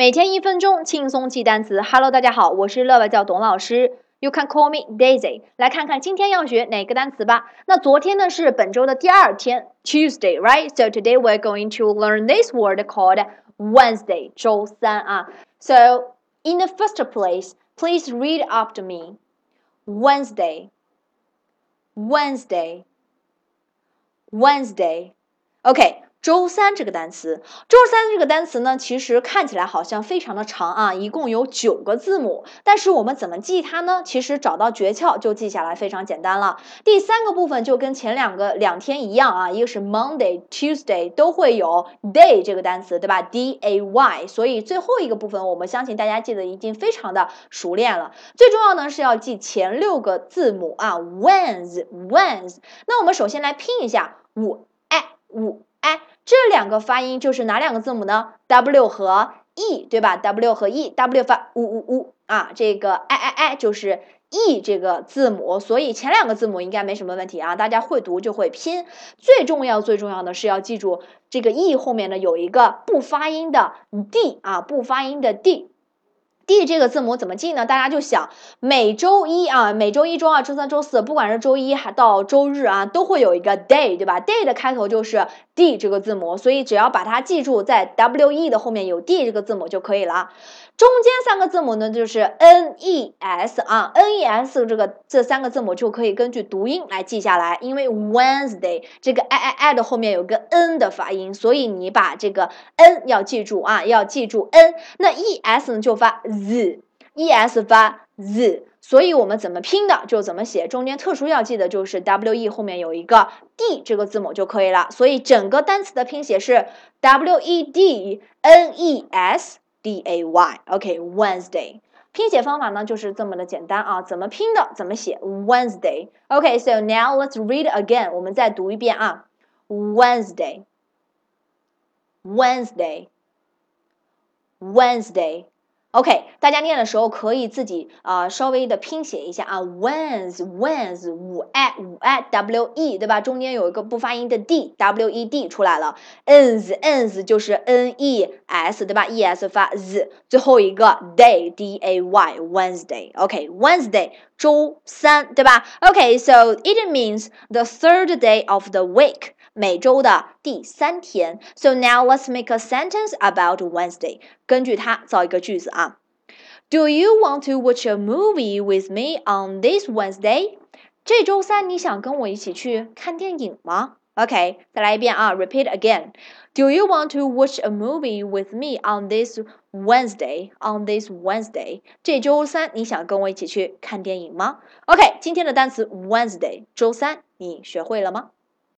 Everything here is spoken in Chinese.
每天一分钟，轻松记单词。Hello，大家好，我是乐外教董老师。You can call me Daisy。来看看今天要学哪个单词吧。那昨天呢是本周的第二天，Tuesday，right？So today we're going to learn this word called Wednesday，周三啊。So in the first place, please read after me. Wednesday, Wednesday, Wednesday. OK。 周三这个单词，周三这个单词呢，其实看起来好像非常的长啊，一共有九个字母。但是我们怎么记它呢？其实找到诀窍就记下来非常简单了。第三个部分就跟前两个两天一样啊，一个是 Monday、Tuesday 都会有 day 这个单词，对吧？D A Y。所以最后一个部分，我们相信大家记得已经非常的熟练了。最重要呢是要记前六个字母啊，Wednesday。那我们首先来拼一下五 a 五。这两个发音就是哪两个字母呢？W 和 E，对吧？W 和 E，W 发呜呜呜啊，这个 I I I 就是 E 这个字母，所以前两个字母应该没什么问题啊，大家会读就会拼。最重要最重要的是要记住这个 E 后面呢有一个不发音的 D 啊，不发音的 D。D 这个字母怎么记呢？大家就想，每周一啊，每周一、周二、周三、周四，不管是周一还到周日啊，都会有一个 day，对吧？day 的开头就是 D 这个字母，所以只要把它记住，在 W E 的后面有 D 这个字母就可以了。中间三个字母呢，就是 N E S 啊，N E S 这个这三个字母就可以根据读音来记下来。因为 Wednesday 这个 I I I 的后面有个 N 的发音，所以你把这个 N 要记住啊，要记住 N。那 E S 呢就发 Z，E S 发 Z，所以我们怎么拼的就怎么写。中间特殊要记的就是 W E 后面有一个 D 这个字母就可以了。所以整个单词的拼写是 W E D N E S。D A Y，OK，Wednesday，拼写方法呢就是这么的简单啊，怎么拼的怎么写，Wednesday，OK，So now let's read again，我们再读一遍啊，Wednesday，Wednesday，Wednesday。OK，大家念的时候可以自己啊稍微的拼写一下啊，Wednes，Wednes，五 a 五 a w e 对吧？中间有一个不发音的 d，w e d 出来了，ens，ens 就是 n e s 对吧？e s 发 z，最后一个 day，d a y，Wednesday，OK，Wednesday 周三对吧？OK，so it means the third day of the week。 每周的第三天。So now let's make a sentence about Wednesday。根据它造一个句子啊。Do you want to watch a movie with me on this Wednesday？这周三你想跟我一起去看电影吗？OK，再来一遍啊，repeat again。Do you want to watch a movie with me on this Wednesday? On this Wednesday，这周三你想跟我一起去看电影吗？OK，今天的单词 Wednesday，周三，你学会了吗？